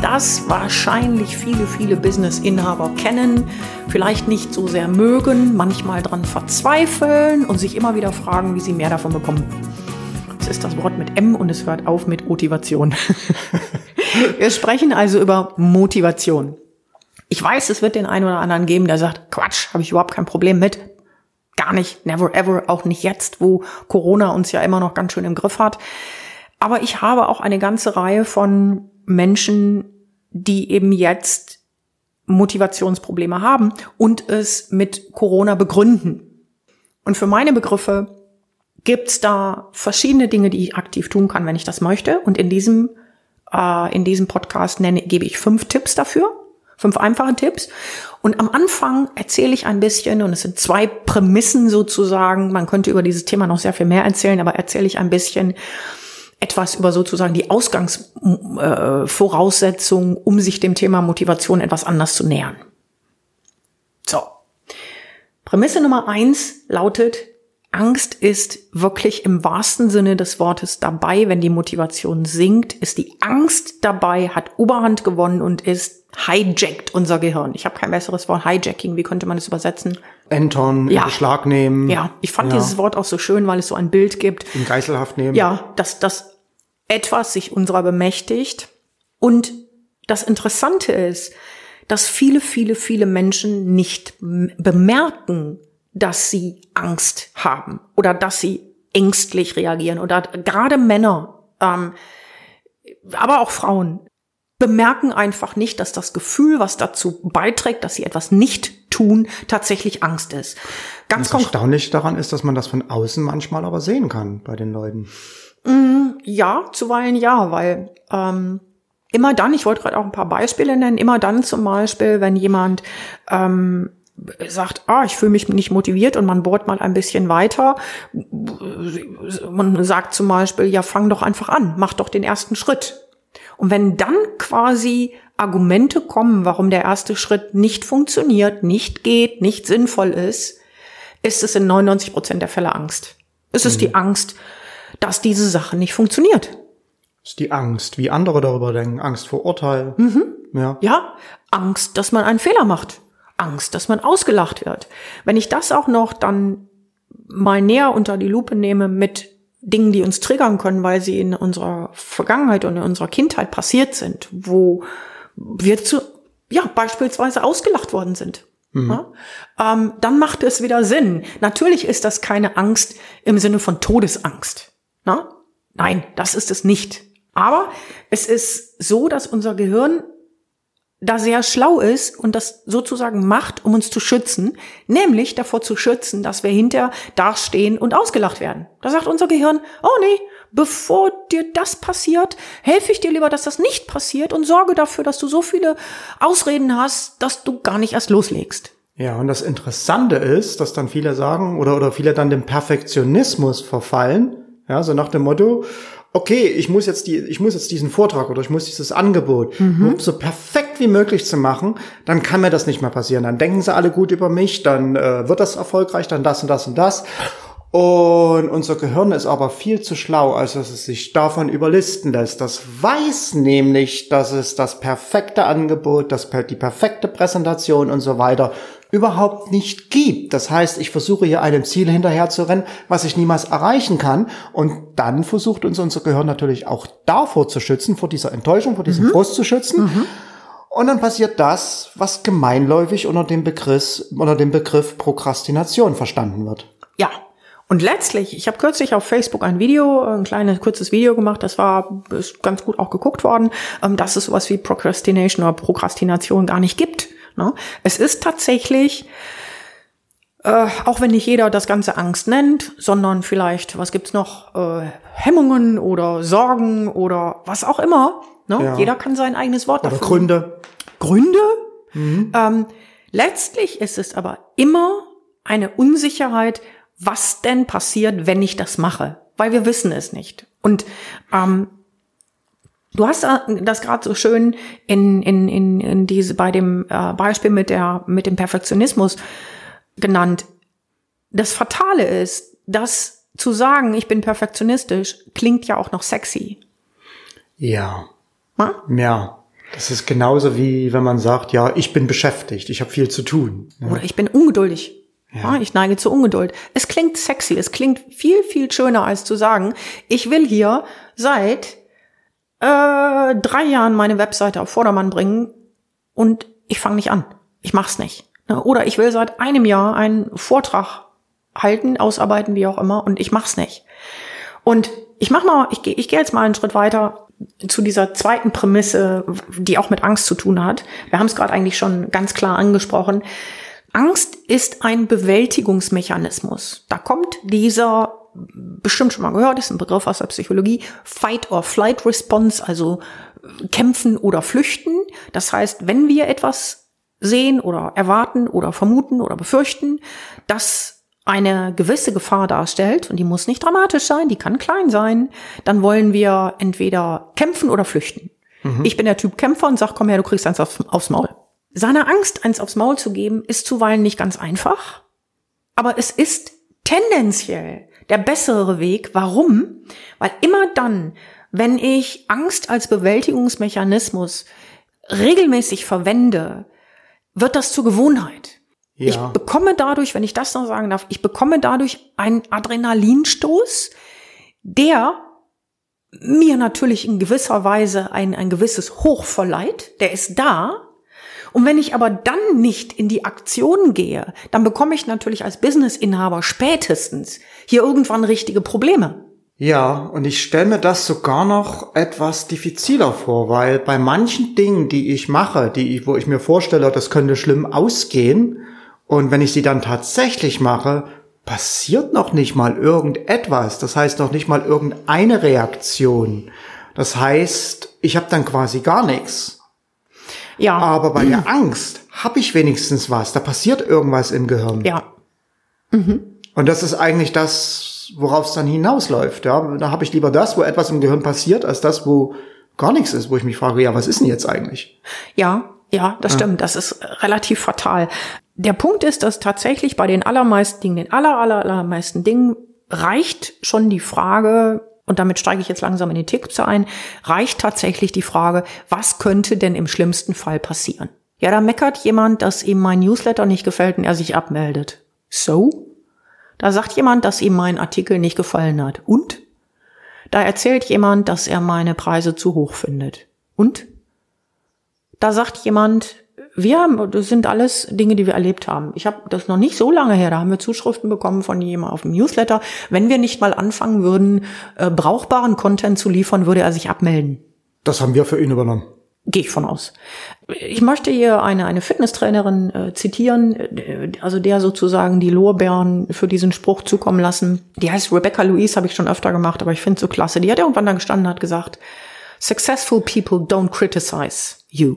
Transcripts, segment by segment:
das wahrscheinlich viele, viele Business-Inhaber kennen, vielleicht nicht so sehr mögen, manchmal dran verzweifeln und sich immer wieder fragen, wie sie mehr davon bekommen. Es ist das Wort mit M und es hört auf mit Motivation. Wir sprechen also über Motivation. Ich weiß, es wird den einen oder anderen geben, der sagt, Quatsch, habe ich überhaupt kein Problem mit. Gar nicht, never ever, auch nicht jetzt, wo Corona uns ja immer noch ganz schön im Griff hat. Aber ich habe auch eine ganze Reihe von Menschen, die eben jetzt Motivationsprobleme haben und es mit Corona begründen. Und für meine Begriffe gibt's da verschiedene Dinge, die ich aktiv tun kann, wenn ich das möchte. Und in diesem, äh, in diesem Podcast nenne, gebe ich fünf Tipps dafür, fünf einfache Tipps. Und am Anfang erzähle ich ein bisschen, und es sind zwei Prämissen sozusagen, man könnte über dieses Thema noch sehr viel mehr erzählen, aber erzähle ich ein bisschen, etwas über sozusagen die Ausgangsvoraussetzungen, äh, um sich dem Thema Motivation etwas anders zu nähern. So. Prämisse Nummer eins lautet, Angst ist wirklich im wahrsten Sinne des Wortes dabei, wenn die Motivation sinkt, ist die Angst dabei, hat Oberhand gewonnen und ist hijackt unser Gehirn. Ich habe kein besseres Wort, hijacking, wie könnte man das übersetzen? Entern, ja. in Beschlag nehmen. Ja, ich fand ja. dieses Wort auch so schön, weil es so ein Bild gibt. In Geiselhaft nehmen. Ja, dass, dass etwas sich unserer bemächtigt. Und das Interessante ist, dass viele, viele, viele Menschen nicht bemerken, dass sie Angst haben oder dass sie ängstlich reagieren oder gerade Männer, ähm, aber auch Frauen bemerken einfach nicht, dass das Gefühl, was dazu beiträgt, dass sie etwas nicht tun, tatsächlich Angst ist. Ganz das erstaunlich daran ist, dass man das von außen manchmal aber sehen kann bei den Leuten. Mm, ja, zuweilen ja, weil ähm, immer dann, ich wollte gerade auch ein paar Beispiele nennen, immer dann zum Beispiel, wenn jemand ähm, sagt, ah, ich fühle mich nicht motiviert und man bohrt mal ein bisschen weiter. Man sagt zum Beispiel, ja, fang doch einfach an, mach doch den ersten Schritt. Und wenn dann quasi Argumente kommen, warum der erste Schritt nicht funktioniert, nicht geht, nicht sinnvoll ist, ist es in 99 Prozent der Fälle Angst. Es ist mhm. die Angst, dass diese Sache nicht funktioniert. Es ist die Angst, wie andere darüber denken. Angst vor Urteil. Mhm. Ja. ja, Angst, dass man einen Fehler macht. Angst, dass man ausgelacht wird. Wenn ich das auch noch dann mal näher unter die Lupe nehme mit Dingen, die uns triggern können, weil sie in unserer Vergangenheit und in unserer Kindheit passiert sind, wo wir zu, ja, beispielsweise ausgelacht worden sind. Mhm. Ja? Ähm, dann macht es wieder Sinn. Natürlich ist das keine Angst im Sinne von Todesangst. Na? Nein, das ist es nicht. Aber es ist so, dass unser Gehirn da sehr schlau ist und das sozusagen macht, um uns zu schützen, nämlich davor zu schützen, dass wir hinter dastehen und ausgelacht werden. Da sagt unser Gehirn, oh nee, bevor dir das passiert, helfe ich dir lieber, dass das nicht passiert und sorge dafür, dass du so viele Ausreden hast, dass du gar nicht erst loslegst. Ja, und das Interessante ist, dass dann viele sagen oder, oder viele dann dem Perfektionismus verfallen, ja, so nach dem Motto, okay, ich muss jetzt die, ich muss jetzt diesen Vortrag oder ich muss dieses Angebot, mhm. um so perfekt wie möglich zu machen, dann kann mir das nicht mehr passieren. Dann denken sie alle gut über mich, dann äh, wird das erfolgreich, dann das und das und das. Und unser Gehirn ist aber viel zu schlau, als dass es sich davon überlisten lässt. Das weiß nämlich, dass es das perfekte Angebot, das, die perfekte Präsentation und so weiter überhaupt nicht gibt. Das heißt, ich versuche hier einem Ziel hinterher zu rennen, was ich niemals erreichen kann. Und dann versucht uns unser Gehirn natürlich auch davor zu schützen, vor dieser Enttäuschung, vor diesem mhm. Frust zu schützen. Mhm. Und dann passiert das, was gemeinläufig unter dem Begriff, unter dem Begriff Prokrastination verstanden wird. Ja, und letztlich, ich habe kürzlich auf Facebook ein Video, ein kleines kurzes Video gemacht, das war ist ganz gut auch geguckt worden, ähm, dass es sowas wie Procrastination oder Prokrastination gar nicht gibt. Ne? Es ist tatsächlich, äh, auch wenn nicht jeder das Ganze Angst nennt, sondern vielleicht, was gibt's noch, äh, Hemmungen oder Sorgen oder was auch immer. Ne? Ja. Jeder kann sein eigenes Wort oder dafür. Gründe. Gründe? Mhm. Ähm, letztlich ist es aber immer eine Unsicherheit, was denn passiert, wenn ich das mache, weil wir wissen es nicht. Und ähm, Du hast das gerade so schön in, in, in, in diese bei dem äh, Beispiel mit der mit dem Perfektionismus genannt. Das Fatale ist, dass zu sagen, ich bin perfektionistisch, klingt ja auch noch sexy. Ja. Ha? Ja. Das ist genauso wie wenn man sagt, ja, ich bin beschäftigt, ich habe viel zu tun. Ja. Oder ich bin ungeduldig. Ja. ja. ich neige zur Ungeduld. Es klingt sexy, es klingt viel, viel schöner als zu sagen, ich will hier seit äh, drei Jahren meine Webseite auf Vordermann bringen und ich fange nicht an. Ich mach's nicht. Ne? Oder ich will seit einem Jahr einen Vortrag halten, ausarbeiten, wie auch immer, und ich mach's nicht. Und ich mach mal, ich gehe ich geh jetzt mal einen Schritt weiter zu dieser zweiten Prämisse, die auch mit Angst zu tun hat. Wir haben es gerade eigentlich schon ganz klar angesprochen. Angst ist ein Bewältigungsmechanismus. Da kommt dieser bestimmt schon mal gehört, ist ein Begriff aus der Psychologie, Fight or Flight Response, also kämpfen oder flüchten. Das heißt, wenn wir etwas sehen oder erwarten oder vermuten oder befürchten, dass eine gewisse Gefahr darstellt, und die muss nicht dramatisch sein, die kann klein sein, dann wollen wir entweder kämpfen oder flüchten. Mhm. Ich bin der Typ Kämpfer und sag, komm her, du kriegst eins aufs, aufs Maul. Seiner Angst eins aufs Maul zu geben, ist zuweilen nicht ganz einfach, aber es ist tendenziell der bessere Weg. Warum? Weil immer dann, wenn ich Angst als Bewältigungsmechanismus regelmäßig verwende, wird das zur Gewohnheit. Ja. Ich bekomme dadurch, wenn ich das noch sagen darf, ich bekomme dadurch einen Adrenalinstoß, der mir natürlich in gewisser Weise ein, ein gewisses Hoch verleiht. Der ist da, und wenn ich aber dann nicht in die Aktion gehe, dann bekomme ich natürlich als Businessinhaber spätestens hier irgendwann richtige Probleme. Ja, und ich stelle mir das sogar noch etwas diffiziler vor, weil bei manchen Dingen, die ich mache, die ich, wo ich mir vorstelle, das könnte schlimm ausgehen, und wenn ich sie dann tatsächlich mache, passiert noch nicht mal irgendetwas. Das heißt noch nicht mal irgendeine Reaktion. Das heißt, ich habe dann quasi gar nichts. Ja. Aber bei der Angst habe ich wenigstens was. Da passiert irgendwas im Gehirn. Ja. Mhm. Und das ist eigentlich das, worauf es dann hinausläuft. Ja, da habe ich lieber das, wo etwas im Gehirn passiert, als das, wo gar nichts ist, wo ich mich frage, ja, was ist denn jetzt eigentlich? Ja, ja, das ja. stimmt. Das ist relativ fatal. Der Punkt ist, dass tatsächlich bei den allermeisten Dingen, den aller, aller, allermeisten Dingen reicht schon die Frage, und damit steige ich jetzt langsam in den Tick ein, reicht tatsächlich die Frage, was könnte denn im schlimmsten Fall passieren? Ja, da meckert jemand, dass ihm mein Newsletter nicht gefällt und er sich abmeldet. So? Da sagt jemand, dass ihm mein Artikel nicht gefallen hat. Und? Da erzählt jemand, dass er meine Preise zu hoch findet. Und? Da sagt jemand, wir haben, das sind alles Dinge, die wir erlebt haben. Ich habe das noch nicht so lange her, da haben wir Zuschriften bekommen von jemandem auf dem Newsletter. Wenn wir nicht mal anfangen würden, äh, brauchbaren Content zu liefern, würde er sich abmelden. Das haben wir für ihn übernommen. Gehe ich von aus. Ich möchte hier eine, eine Fitnesstrainerin äh, zitieren, äh, also der sozusagen die Lorbeeren für diesen Spruch zukommen lassen. Die heißt Rebecca Louise, habe ich schon öfter gemacht, aber ich finde so klasse. Die hat irgendwann da gestanden hat gesagt, Successful people don't criticize you.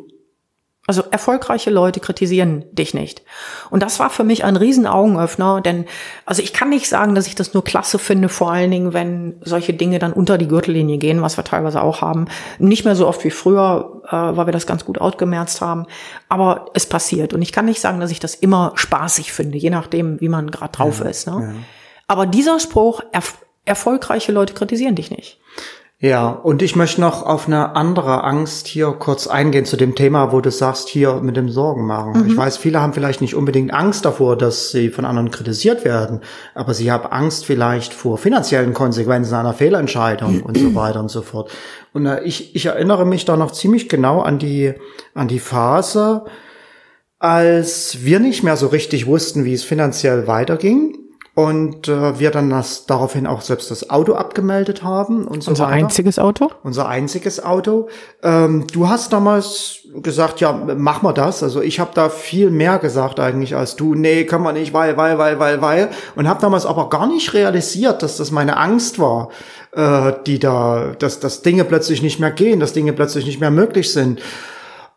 Also erfolgreiche Leute kritisieren dich nicht. Und das war für mich ein riesen Augenöffner, denn also ich kann nicht sagen, dass ich das nur klasse finde, vor allen Dingen, wenn solche Dinge dann unter die Gürtellinie gehen, was wir teilweise auch haben. Nicht mehr so oft wie früher, äh, weil wir das ganz gut ausgemerzt haben. Aber es passiert. Und ich kann nicht sagen, dass ich das immer spaßig finde, je nachdem, wie man gerade drauf ja, ist. Ne? Ja. Aber dieser Spruch, erf erfolgreiche Leute kritisieren dich nicht. Ja, und ich möchte noch auf eine andere Angst hier kurz eingehen zu dem Thema, wo du sagst, hier mit dem Sorgen machen. Mhm. Ich weiß, viele haben vielleicht nicht unbedingt Angst davor, dass sie von anderen kritisiert werden, aber sie haben Angst vielleicht vor finanziellen Konsequenzen einer Fehlentscheidung und so weiter und so fort. Und äh, ich, ich erinnere mich da noch ziemlich genau an die, an die Phase, als wir nicht mehr so richtig wussten, wie es finanziell weiterging und äh, wir dann das, daraufhin auch selbst das Auto abgemeldet haben und so Unser weiter. einziges Auto? Unser einziges Auto. Ähm, du hast damals gesagt, ja, mach mal das. Also ich habe da viel mehr gesagt eigentlich als du. Nee, kann man nicht, weil, weil, weil, weil, weil. Und habe damals aber gar nicht realisiert, dass das meine Angst war, äh, die da, dass, dass Dinge plötzlich nicht mehr gehen, dass Dinge plötzlich nicht mehr möglich sind.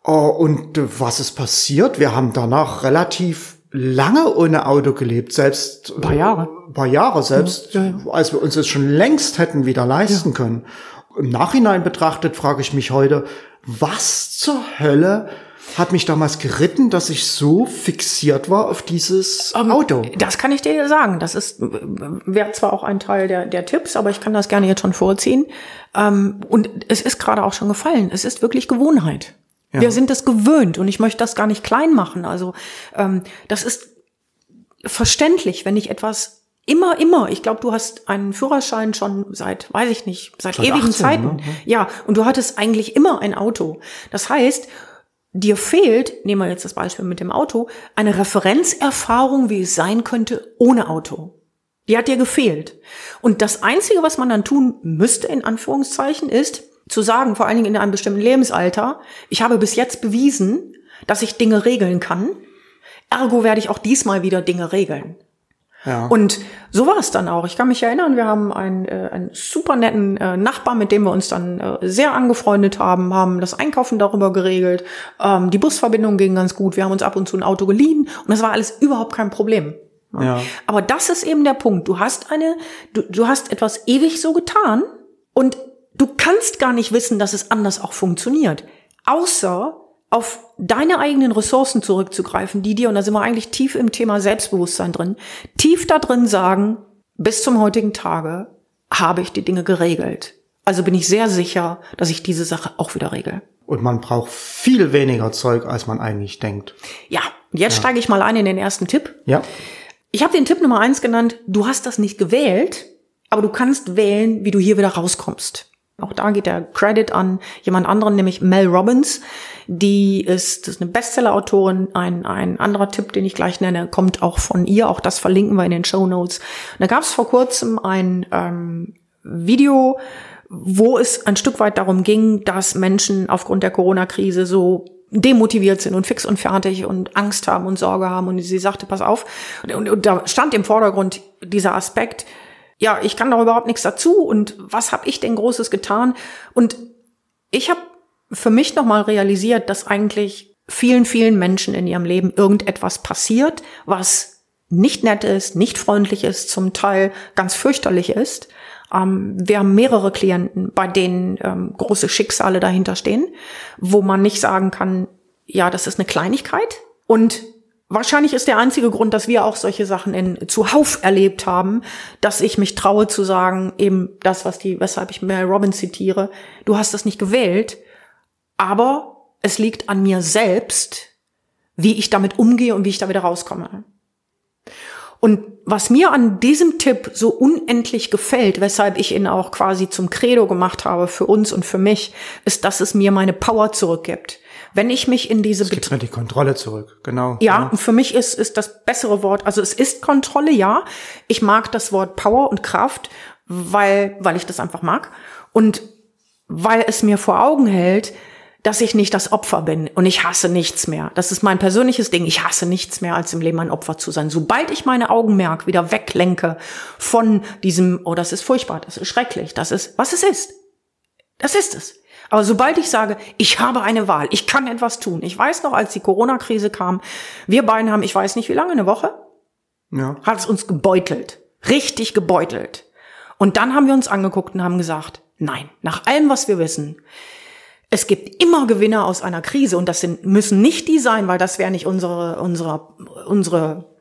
Uh, und was ist passiert? Wir haben danach relativ lange ohne Auto gelebt, selbst ein paar Jahre. Ein paar Jahre, selbst ja, ja. als wir uns das schon längst hätten wieder leisten ja. können. Im Nachhinein betrachtet frage ich mich heute, was zur Hölle hat mich damals geritten, dass ich so fixiert war auf dieses ähm, Auto. Das kann ich dir sagen. Das ist wäre zwar auch ein Teil der, der Tipps, aber ich kann das gerne jetzt schon vorziehen. Um, und es ist gerade auch schon gefallen. Es ist wirklich Gewohnheit. Ja. Wir sind es gewöhnt und ich möchte das gar nicht klein machen. Also um, das ist verständlich, wenn ich etwas Immer, immer. Ich glaube, du hast einen Führerschein schon seit, weiß ich nicht, seit, seit ewigen 18, Zeiten. Ne? Ja, und du hattest eigentlich immer ein Auto. Das heißt, dir fehlt, nehmen wir jetzt das Beispiel mit dem Auto, eine Referenzerfahrung, wie es sein könnte ohne Auto. Die hat dir gefehlt. Und das Einzige, was man dann tun müsste, in Anführungszeichen, ist zu sagen, vor allen Dingen in einem bestimmten Lebensalter, ich habe bis jetzt bewiesen, dass ich Dinge regeln kann. Ergo werde ich auch diesmal wieder Dinge regeln. Ja. Und so war es dann auch. Ich kann mich erinnern, wir haben einen, äh, einen super netten äh, Nachbar, mit dem wir uns dann äh, sehr angefreundet haben, haben das Einkaufen darüber geregelt. Ähm, die Busverbindung ging ganz gut. Wir haben uns ab und zu ein Auto geliehen und das war alles überhaupt kein Problem. Ja. Aber das ist eben der Punkt. Du hast eine, du, du hast etwas ewig so getan und du kannst gar nicht wissen, dass es anders auch funktioniert. Außer auf deine eigenen Ressourcen zurückzugreifen, die dir, und da sind wir eigentlich tief im Thema Selbstbewusstsein drin, tief da drin sagen, bis zum heutigen Tage habe ich die Dinge geregelt. Also bin ich sehr sicher, dass ich diese Sache auch wieder regel. Und man braucht viel weniger Zeug, als man eigentlich denkt. Ja, jetzt ja. steige ich mal ein in den ersten Tipp. Ja. Ich habe den Tipp Nummer eins genannt, du hast das nicht gewählt, aber du kannst wählen, wie du hier wieder rauskommst. Auch da geht der Credit an jemand anderen, nämlich Mel Robbins. Die ist, ist eine Bestseller-Autorin. Ein, ein anderer Tipp, den ich gleich nenne, kommt auch von ihr. Auch das verlinken wir in den Show Notes. Da gab es vor kurzem ein ähm, Video, wo es ein Stück weit darum ging, dass Menschen aufgrund der Corona-Krise so demotiviert sind und fix und fertig und Angst haben und Sorge haben. Und sie sagte, pass auf. Und, und, und da stand im Vordergrund dieser Aspekt, ja, ich kann doch überhaupt nichts dazu und was habe ich denn Großes getan? Und ich habe für mich nochmal realisiert, dass eigentlich vielen, vielen Menschen in ihrem Leben irgendetwas passiert, was nicht nett ist, nicht freundlich ist, zum Teil ganz fürchterlich ist. Ähm, wir haben mehrere Klienten, bei denen ähm, große Schicksale dahinter stehen, wo man nicht sagen kann, ja, das ist eine Kleinigkeit. Und Wahrscheinlich ist der einzige Grund, dass wir auch solche Sachen in zuhauf erlebt haben, dass ich mich traue zu sagen, eben das, was die, weshalb ich Mel Robbins zitiere, du hast das nicht gewählt, aber es liegt an mir selbst, wie ich damit umgehe und wie ich da wieder rauskomme. Und was mir an diesem Tipp so unendlich gefällt, weshalb ich ihn auch quasi zum Credo gemacht habe für uns und für mich, ist, dass es mir meine Power zurückgibt. Wenn ich mich in diese... Es gibt mir die Kontrolle zurück, genau. Ja, ja, und für mich ist, ist das bessere Wort, also es ist Kontrolle, ja. Ich mag das Wort Power und Kraft, weil, weil ich das einfach mag. Und weil es mir vor Augen hält, dass ich nicht das Opfer bin und ich hasse nichts mehr. Das ist mein persönliches Ding. Ich hasse nichts mehr, als im Leben ein Opfer zu sein. Sobald ich meine Augenmerk wieder weglenke von diesem, oh, das ist furchtbar, das ist schrecklich, das ist, was es ist. Das ist es. Aber sobald ich sage, ich habe eine Wahl, ich kann etwas tun. Ich weiß noch, als die Corona-Krise kam, wir beiden haben, ich weiß nicht wie lange, eine Woche, ja. hat es uns gebeutelt. Richtig gebeutelt. Und dann haben wir uns angeguckt und haben gesagt, nein, nach allem, was wir wissen, es gibt immer Gewinner aus einer Krise und das sind, müssen nicht die sein, weil das wäre nicht unsere, unsere, unsere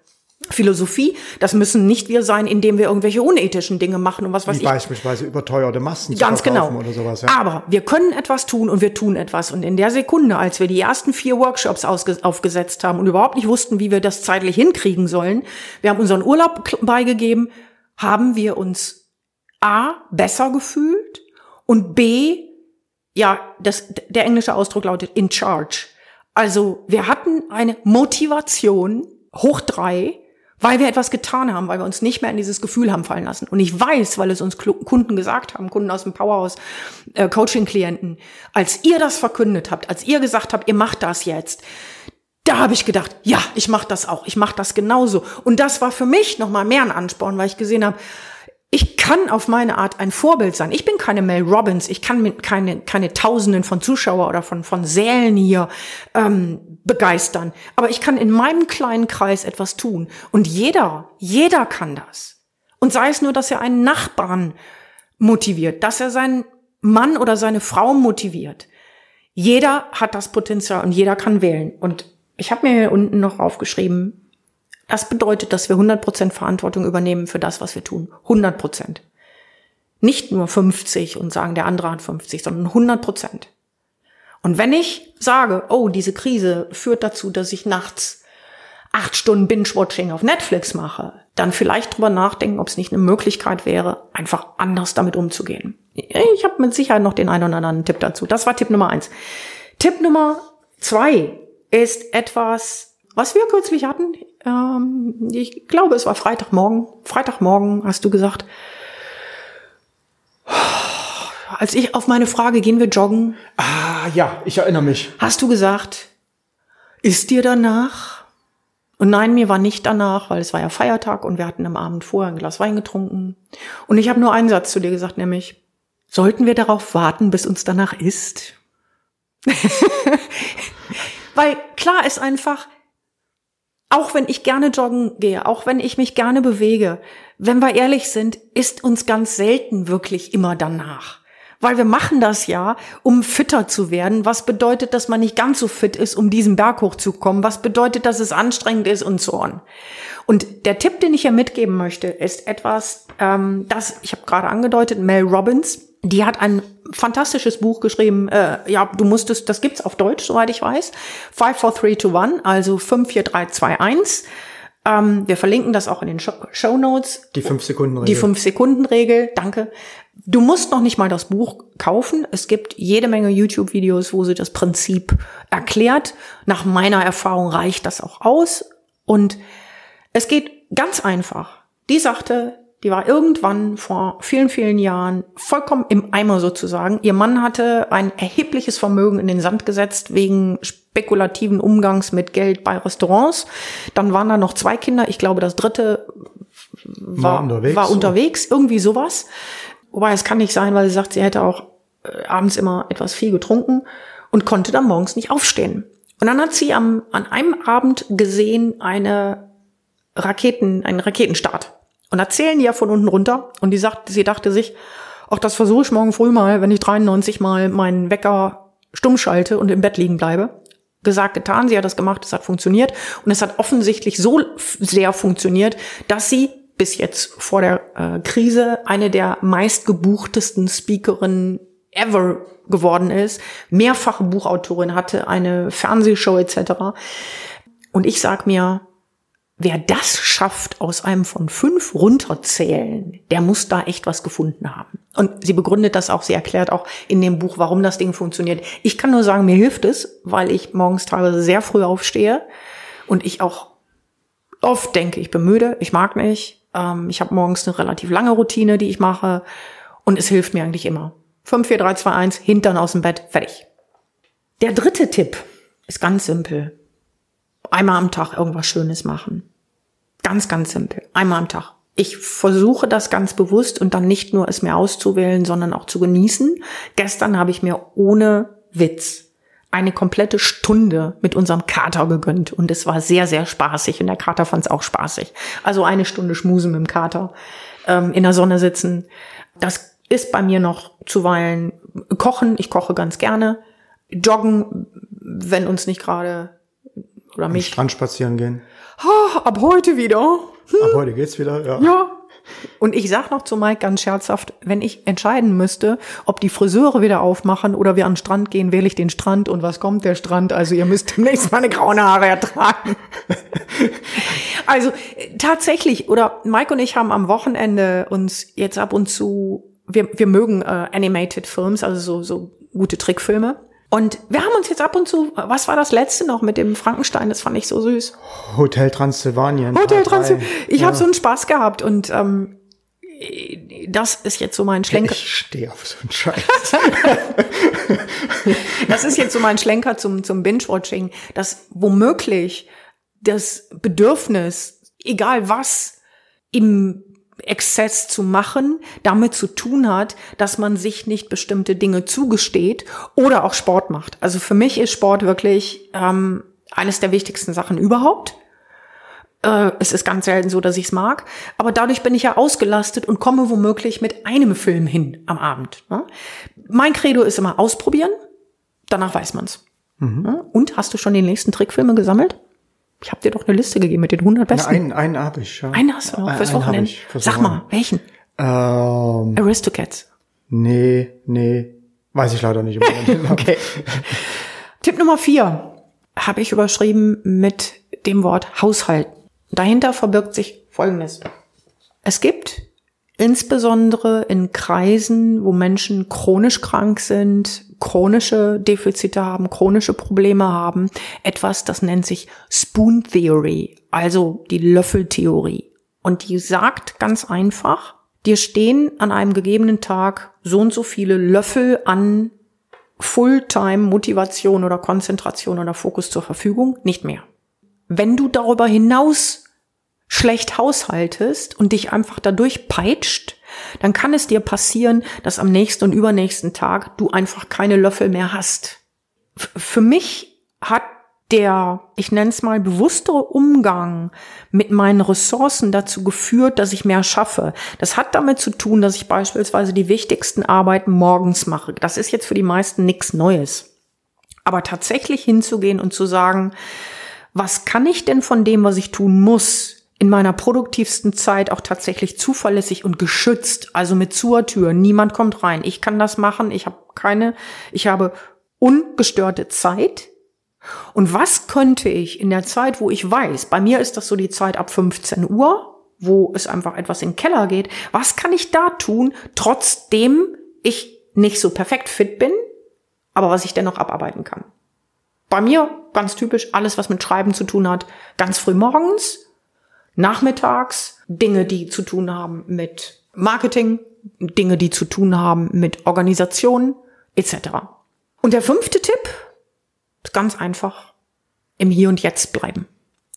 Philosophie, das müssen nicht wir sein, indem wir irgendwelche unethischen Dinge machen und was weiß Wie ich. Beispielsweise überteuerte Massen Ganz genau. oder sowas. Ja. Aber wir können etwas tun und wir tun etwas. Und in der Sekunde, als wir die ersten vier Workshops aufgesetzt haben und überhaupt nicht wussten, wie wir das zeitlich hinkriegen sollen, wir haben unseren Urlaub beigegeben, haben wir uns A, besser gefühlt und B, ja, das, der englische Ausdruck lautet in charge. Also wir hatten eine Motivation hoch drei, weil wir etwas getan haben, weil wir uns nicht mehr in dieses Gefühl haben fallen lassen. Und ich weiß, weil es uns Kunden gesagt haben, Kunden aus dem Powerhouse, äh, Coaching-Klienten, als ihr das verkündet habt, als ihr gesagt habt, ihr macht das jetzt, da habe ich gedacht, ja, ich mache das auch, ich mache das genauso. Und das war für mich nochmal mehr ein Ansporn, weil ich gesehen habe, ich kann auf meine Art ein Vorbild sein. Ich bin keine Mel Robbins. Ich kann mit keine, keine Tausenden von Zuschauer oder von, von Sälen hier ähm, begeistern. Aber ich kann in meinem kleinen Kreis etwas tun. Und jeder, jeder kann das. Und sei es nur, dass er einen Nachbarn motiviert, dass er seinen Mann oder seine Frau motiviert. Jeder hat das Potenzial und jeder kann wählen. Und ich habe mir hier unten noch aufgeschrieben, das bedeutet, dass wir 100% Verantwortung übernehmen für das, was wir tun. 100%. Nicht nur 50 und sagen, der andere hat 50, sondern 100%. Und wenn ich sage, oh, diese Krise führt dazu, dass ich nachts acht Stunden Binge-Watching auf Netflix mache, dann vielleicht drüber nachdenken, ob es nicht eine Möglichkeit wäre, einfach anders damit umzugehen. Ich habe mit Sicherheit noch den einen oder anderen Tipp dazu. Das war Tipp Nummer eins. Tipp Nummer zwei ist etwas, was wir kürzlich hatten ähm, ich glaube, es war Freitagmorgen. Freitagmorgen hast du gesagt, als ich auf meine Frage, gehen wir joggen? Ah, ja, ich erinnere mich. Hast du gesagt, ist dir danach? Und nein, mir war nicht danach, weil es war ja Feiertag und wir hatten am Abend vorher ein Glas Wein getrunken. Und ich habe nur einen Satz zu dir gesagt, nämlich, sollten wir darauf warten, bis uns danach ist? weil klar ist einfach, auch wenn ich gerne joggen gehe, auch wenn ich mich gerne bewege, wenn wir ehrlich sind, ist uns ganz selten wirklich immer danach. Weil wir machen das ja, um fitter zu werden. Was bedeutet, dass man nicht ganz so fit ist, um diesen Berg hochzukommen? Was bedeutet, dass es anstrengend ist und so on? Und der Tipp, den ich hier mitgeben möchte, ist etwas, ähm, das, ich habe gerade angedeutet, Mel Robbins, die hat ein fantastisches Buch geschrieben. Äh, ja, du musstest, das gibt's auf Deutsch, soweit ich weiß. 5, 4, 3, 2, 1, also 5, 4, 3, 2, 1. Ähm, wir verlinken das auch in den Show Notes. Die 5-Sekunden-Regel. Die 5-Sekunden-Regel, danke. Du musst noch nicht mal das Buch kaufen. Es gibt jede Menge YouTube-Videos, wo sie das Prinzip erklärt. Nach meiner Erfahrung reicht das auch aus. Und es geht ganz einfach. Die sagte, die war irgendwann vor vielen, vielen Jahren vollkommen im Eimer sozusagen. Ihr Mann hatte ein erhebliches Vermögen in den Sand gesetzt wegen spekulativen Umgangs mit Geld bei Restaurants. Dann waren da noch zwei Kinder. Ich glaube, das dritte war, war unterwegs, war unterwegs irgendwie sowas. Wobei es kann nicht sein, weil sie sagt, sie hätte auch äh, abends immer etwas viel getrunken und konnte dann morgens nicht aufstehen. Und dann hat sie am, an einem Abend gesehen eine Raketen, einen Raketenstart. Und erzählen die ja von unten runter. Und die sagt, sie dachte sich, ach, das versuche ich morgen früh mal, wenn ich 93 mal meinen Wecker stumm schalte und im Bett liegen bleibe. Gesagt, getan, sie hat das gemacht, es hat funktioniert. Und es hat offensichtlich so sehr funktioniert, dass sie bis jetzt vor der äh, Krise eine der meistgebuchtesten Speakerinnen ever geworden ist, mehrfache Buchautorin hatte, eine Fernsehshow etc. Und ich sag mir, wer das schafft, aus einem von fünf runterzählen, der muss da echt was gefunden haben. Und sie begründet das auch, sie erklärt auch in dem Buch, warum das Ding funktioniert. Ich kann nur sagen, mir hilft es, weil ich morgens teilweise sehr früh aufstehe und ich auch oft denke, ich bin müde, ich mag nicht. Ähm, ich habe morgens eine relativ lange Routine, die ich mache und es hilft mir eigentlich immer. 5, 4, 3, 2, 1, Hintern aus dem Bett, fertig. Der dritte Tipp ist ganz simpel einmal am Tag irgendwas Schönes machen. Ganz, ganz simpel. Einmal am Tag. Ich versuche das ganz bewusst und dann nicht nur es mir auszuwählen, sondern auch zu genießen. Gestern habe ich mir ohne Witz eine komplette Stunde mit unserem Kater gegönnt und es war sehr, sehr spaßig und der Kater fand es auch spaßig. Also eine Stunde schmusen mit dem Kater, ähm, in der Sonne sitzen. Das ist bei mir noch zuweilen kochen. Ich koche ganz gerne. Joggen, wenn uns nicht gerade oder mich. Am Strand spazieren gehen. Oh, ab heute wieder. Hm. Ab heute geht's wieder, ja. Ja. Und ich sag noch zu Mike ganz scherzhaft, wenn ich entscheiden müsste, ob die Friseure wieder aufmachen oder wir an den Strand gehen, wähle ich den Strand und was kommt der Strand? Also ihr müsst demnächst meine grauen Haare ertragen. also tatsächlich, oder Mike und ich haben am Wochenende uns jetzt ab und zu, wir, wir mögen äh, Animated Films, also so, so gute Trickfilme. Und wir haben uns jetzt ab und zu, was war das letzte noch mit dem Frankenstein? Das fand ich so süß. Hotel Transsilvanien. Hotel Transsilvanien. Ich ja. habe so einen Spaß gehabt und ähm, das ist jetzt so mein Schlenker. Ich stehe auf so einen Scheiß. das ist jetzt so mein Schlenker zum, zum Binge-Watching, dass womöglich das Bedürfnis, egal was, im Exzess zu machen damit zu tun hat, dass man sich nicht bestimmte Dinge zugesteht oder auch Sport macht. Also für mich ist Sport wirklich ähm, eines der wichtigsten Sachen überhaupt. Äh, es ist ganz selten so, dass ich es mag, aber dadurch bin ich ja ausgelastet und komme womöglich mit einem Film hin am Abend. Ne? Mein Credo ist immer ausprobieren, danach weiß man's. Mhm. Und hast du schon die nächsten Trickfilme gesammelt? Ich habe dir doch eine Liste gegeben mit den 100 besten. Ja, einen, einen habe ich. Ja. Einen hast du noch fürs Wochenende. Sag mal, welchen? Ähm, Aristocats. Nee, nee. Weiß ich leider nicht. okay. Tipp Nummer vier habe ich überschrieben mit dem Wort Haushalt. Dahinter verbirgt sich Folgendes. Es gibt insbesondere in Kreisen, wo Menschen chronisch krank sind, chronische Defizite haben, chronische Probleme haben, etwas, das nennt sich Spoon Theory, also die Löffeltheorie. Und die sagt ganz einfach, dir stehen an einem gegebenen Tag so und so viele Löffel an Fulltime Motivation oder Konzentration oder Fokus zur Verfügung, nicht mehr. Wenn du darüber hinaus schlecht haushaltest und dich einfach dadurch peitscht, dann kann es dir passieren, dass am nächsten und übernächsten Tag du einfach keine Löffel mehr hast. F für mich hat der, ich nenne es mal, bewusstere Umgang mit meinen Ressourcen dazu geführt, dass ich mehr schaffe. Das hat damit zu tun, dass ich beispielsweise die wichtigsten Arbeiten morgens mache. Das ist jetzt für die meisten nichts Neues. Aber tatsächlich hinzugehen und zu sagen, was kann ich denn von dem, was ich tun muss, in meiner produktivsten Zeit auch tatsächlich zuverlässig und geschützt, also mit Zuertür. Niemand kommt rein. Ich kann das machen. Ich habe keine, ich habe ungestörte Zeit. Und was könnte ich in der Zeit, wo ich weiß, bei mir ist das so die Zeit ab 15 Uhr, wo es einfach etwas in den Keller geht, was kann ich da tun, trotzdem ich nicht so perfekt fit bin, aber was ich dennoch abarbeiten kann? Bei mir ganz typisch alles, was mit Schreiben zu tun hat, ganz früh morgens, nachmittags Dinge, die zu tun haben mit Marketing, Dinge, die zu tun haben mit Organisation etc. Und der fünfte Tipp ist ganz einfach, im Hier und Jetzt bleiben.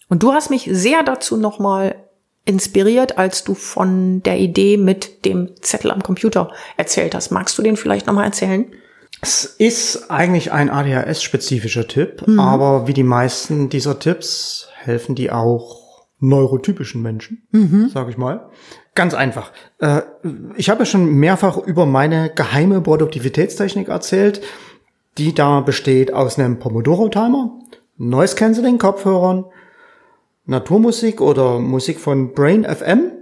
Und du hast mich sehr dazu nochmal inspiriert, als du von der Idee mit dem Zettel am Computer erzählt hast. Magst du den vielleicht nochmal erzählen? Es ist eigentlich ein ADHS-spezifischer Tipp, mhm. aber wie die meisten dieser Tipps helfen die auch neurotypischen Menschen, mhm. sage ich mal. Ganz einfach. Äh, ich habe ja schon mehrfach über meine geheime Produktivitätstechnik erzählt, die da besteht aus einem Pomodoro-Timer, Noise Cancelling Kopfhörern, Naturmusik oder Musik von Brain FM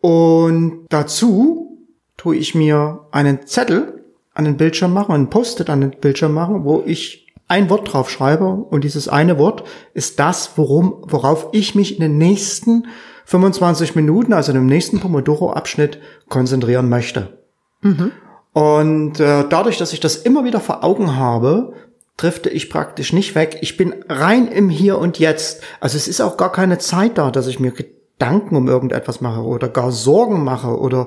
und dazu tue ich mir einen Zettel an den Bildschirm machen, einen Post-it an den Bildschirm machen, wo ich ein Wort drauf schreibe und dieses eine Wort ist das, worum, worauf ich mich in den nächsten 25 Minuten, also in dem nächsten Pomodoro-Abschnitt konzentrieren möchte. Mhm. Und äh, dadurch, dass ich das immer wieder vor Augen habe, drifte ich praktisch nicht weg. Ich bin rein im Hier und Jetzt. Also es ist auch gar keine Zeit da, dass ich mir Gedanken um irgendetwas mache oder gar Sorgen mache oder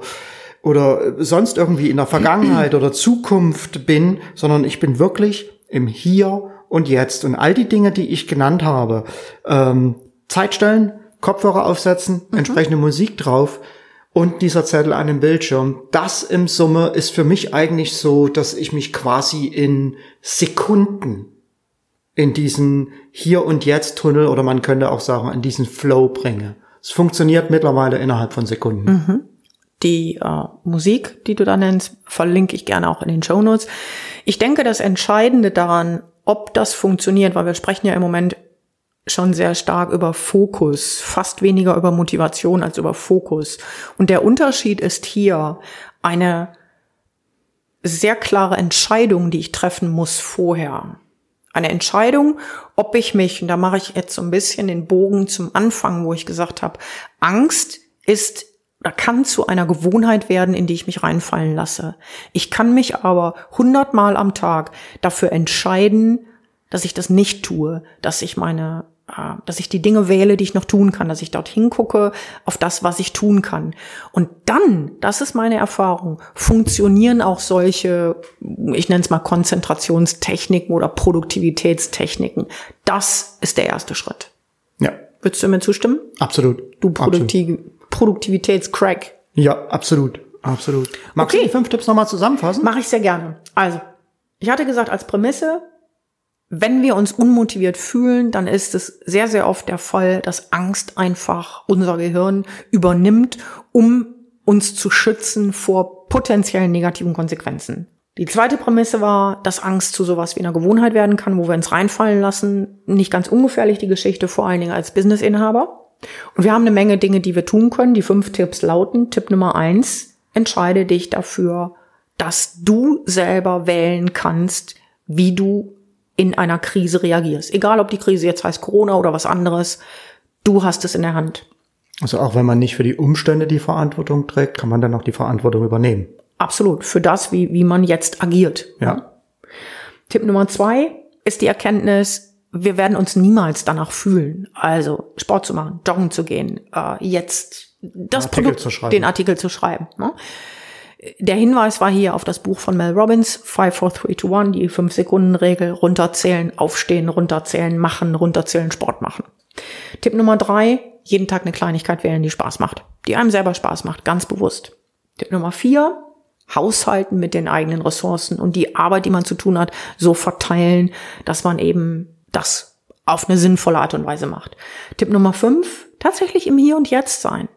oder sonst irgendwie in der Vergangenheit oder Zukunft bin, sondern ich bin wirklich im Hier und Jetzt. Und all die Dinge, die ich genannt habe, ähm, Zeit stellen, Kopfhörer aufsetzen, mhm. entsprechende Musik drauf und dieser Zettel an dem Bildschirm. Das im Summe ist für mich eigentlich so, dass ich mich quasi in Sekunden in diesen Hier und Jetzt Tunnel oder man könnte auch sagen, in diesen Flow bringe. Es funktioniert mittlerweile innerhalb von Sekunden. Mhm. Die äh, Musik, die du da nennst, verlinke ich gerne auch in den Show Notes. Ich denke, das Entscheidende daran, ob das funktioniert, weil wir sprechen ja im Moment schon sehr stark über Fokus, fast weniger über Motivation als über Fokus. Und der Unterschied ist hier eine sehr klare Entscheidung, die ich treffen muss vorher. Eine Entscheidung, ob ich mich, und da mache ich jetzt so ein bisschen den Bogen zum Anfang, wo ich gesagt habe, Angst ist oder kann zu einer Gewohnheit werden, in die ich mich reinfallen lasse. Ich kann mich aber hundertmal am Tag dafür entscheiden, dass ich das nicht tue, dass ich meine, äh, dass ich die Dinge wähle, die ich noch tun kann, dass ich dorthin gucke auf das, was ich tun kann. Und dann, das ist meine Erfahrung, funktionieren auch solche, ich nenne es mal Konzentrationstechniken oder Produktivitätstechniken. Das ist der erste Schritt. Ja. Würdest du mir zustimmen? Absolut. Du Produktiv Absolut. Produktivitätscrack. Ja, absolut. Absolut. Magst Okay. du die fünf Tipps nochmal zusammenfassen? Mache ich sehr gerne. Also, ich hatte gesagt als Prämisse, wenn wir uns unmotiviert fühlen, dann ist es sehr, sehr oft der Fall, dass Angst einfach unser Gehirn übernimmt, um uns zu schützen vor potenziellen negativen Konsequenzen. Die zweite Prämisse war, dass Angst zu sowas wie einer Gewohnheit werden kann, wo wir uns reinfallen lassen. Nicht ganz ungefährlich die Geschichte, vor allen Dingen als Businessinhaber. Und wir haben eine Menge Dinge, die wir tun können. Die fünf Tipps lauten, Tipp Nummer eins, entscheide dich dafür, dass du selber wählen kannst, wie du in einer Krise reagierst. Egal, ob die Krise jetzt heißt Corona oder was anderes, du hast es in der Hand. Also auch wenn man nicht für die Umstände die Verantwortung trägt, kann man dann auch die Verantwortung übernehmen. Absolut, für das, wie, wie man jetzt agiert. Ja. Tipp Nummer zwei ist die Erkenntnis, wir werden uns niemals danach fühlen. Also Sport zu machen, joggen zu gehen, äh, jetzt das Artikel Produkt, zu schreiben. den Artikel zu schreiben. Ne? Der Hinweis war hier auf das Buch von Mel Robbins, 5, 4, 3, 2, 1, die 5-Sekunden-Regel, runterzählen, aufstehen, runterzählen, machen, runterzählen, Sport machen. Tipp Nummer drei, jeden Tag eine Kleinigkeit wählen, die Spaß macht, die einem selber Spaß macht, ganz bewusst. Tipp Nummer vier, haushalten mit den eigenen Ressourcen und die Arbeit, die man zu tun hat, so verteilen, dass man eben das auf eine sinnvolle Art und Weise macht. Tipp Nummer fünf, tatsächlich im Hier und Jetzt sein.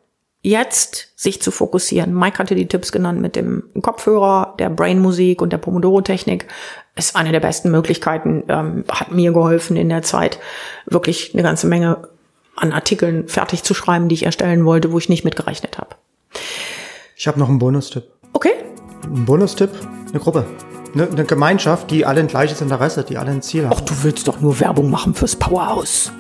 Jetzt sich zu fokussieren. Mike hatte die Tipps genannt mit dem Kopfhörer, der Brain-Musik und der Pomodoro-Technik. Ist eine der besten Möglichkeiten, ähm, hat mir geholfen in der Zeit, wirklich eine ganze Menge an Artikeln fertig zu schreiben, die ich erstellen wollte, wo ich nicht mitgerechnet habe. Ich habe noch einen Bonustipp. Okay, Ein Bonustipp, eine Gruppe. Eine, eine Gemeinschaft, die alle ein gleiches Interesse, die alle ein Ziel haben. Ach, du willst doch nur Werbung machen fürs Powerhouse.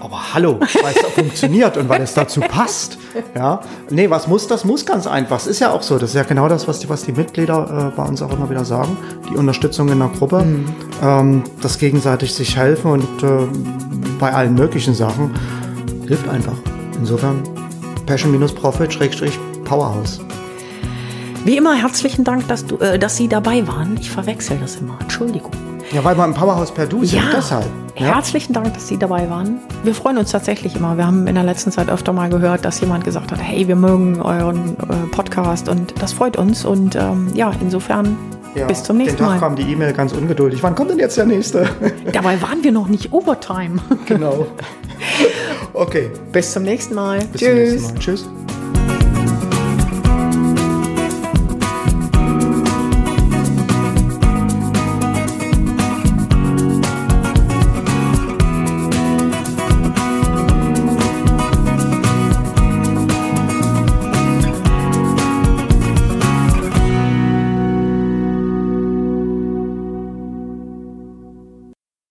Aber hallo, weil es funktioniert und weil es dazu passt. Ja, nee, was muss, das muss ganz einfach. Es ist ja auch so. Das ist ja genau das, was die, was die Mitglieder äh, bei uns auch immer wieder sagen. Die Unterstützung in der Gruppe, ähm, das gegenseitig sich helfen und äh, bei allen möglichen Sachen hilft einfach. Insofern Passion-Profit-Powerhouse. Wie immer herzlichen Dank, dass du, äh, dass Sie dabei waren. Ich verwechsel das immer. Entschuldigung. Ja, weil wir im Powerhouse per Du sind, deshalb. Ja? Herzlichen Dank, dass Sie dabei waren. Wir freuen uns tatsächlich immer. Wir haben in der letzten Zeit öfter mal gehört, dass jemand gesagt hat, hey, wir mögen euren äh, Podcast und das freut uns. Und ähm, ja, insofern Ja, bis zum nächsten Den Tag Mal. kam die E-Mail ganz ungeduldig. Wann kommt denn jetzt der nächste? Dabei waren wir noch nicht Overtime. genau. Okay. bis zum nächsten Mal. Bis zum nächsten Mal. Tschüss.